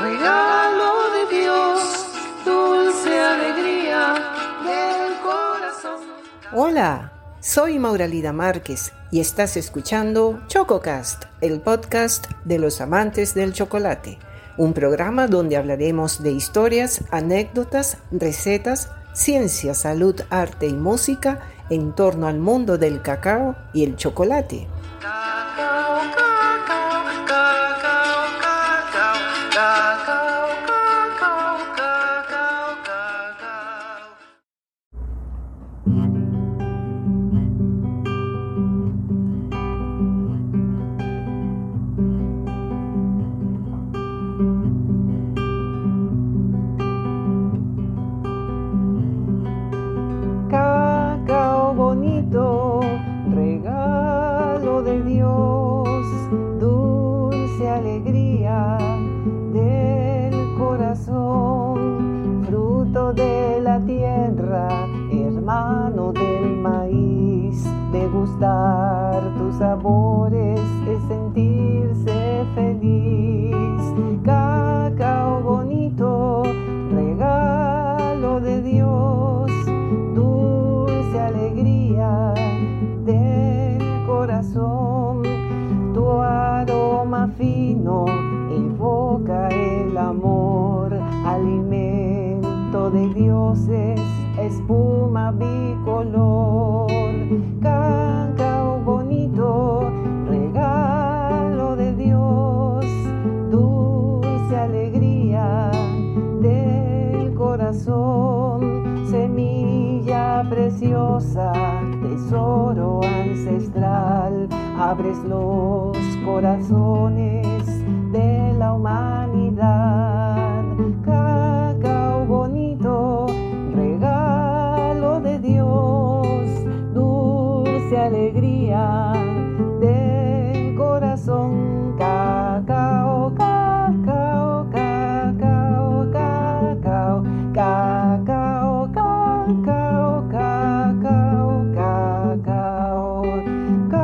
regalo de Dios, dulce alegría del corazón. Hola, soy Mauralida Márquez y estás escuchando ChocoCast, el podcast de los amantes del chocolate, un programa donde hablaremos de historias, anécdotas, recetas, ciencia, salud, arte y música en torno al mundo del cacao y el chocolate. Cacao, cacao, alegría del corazón, fruto de la tierra, hermano del maíz, degustar tus sabores es sentirse feliz. Cacao bonito, regalo de Dios, dulce alegría fino invoca el amor, alimento de dioses, espuma bicolor, tesoro ancestral, abres los corazones de la humanidad. Cacao bonito, regalo de Dios, dulce alegría Go